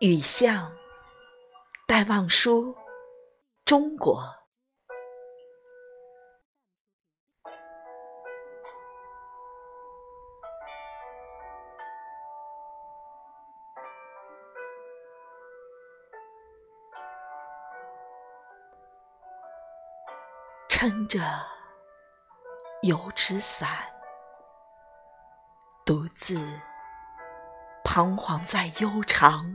雨巷，戴望舒，中国。撑着油纸伞，独自彷徨在悠长。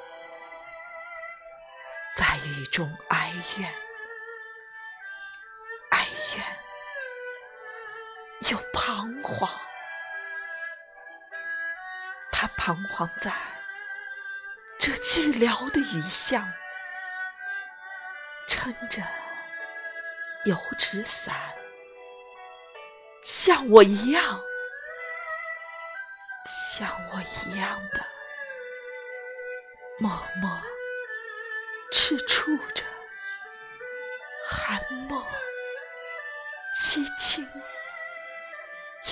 在雨中哀怨，哀怨又彷徨。他彷徨在这寂寥的雨巷，撑着油纸伞，像我一样，像我一样的默默。赤触着寒墨，凄清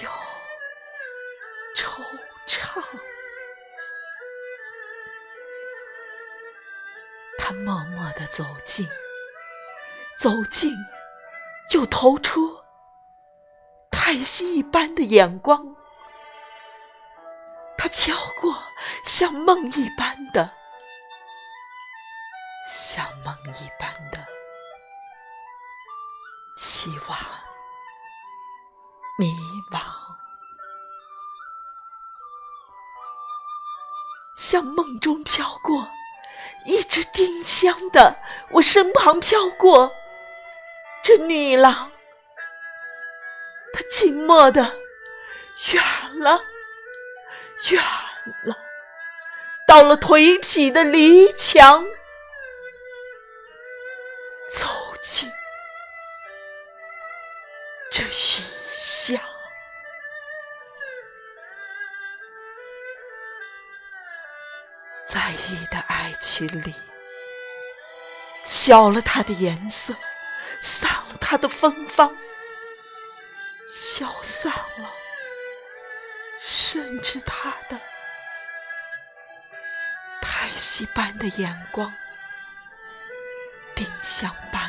又惆怅。他默默地走近，走近，又投出叹息一般的眼光。他飘过，像梦一般的。像梦一般的期望、迷惘，像梦中飘过一只丁香的我身旁飘过这女郎，她静默的远了，远了，到了颓圮的篱墙。进这雨巷，在雨的爱情里，消了它的颜色，散了它的芬芳，消散了，甚至它的叹息般的眼光。丁香般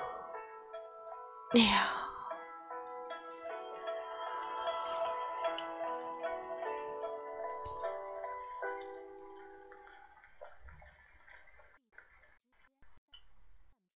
姑娘。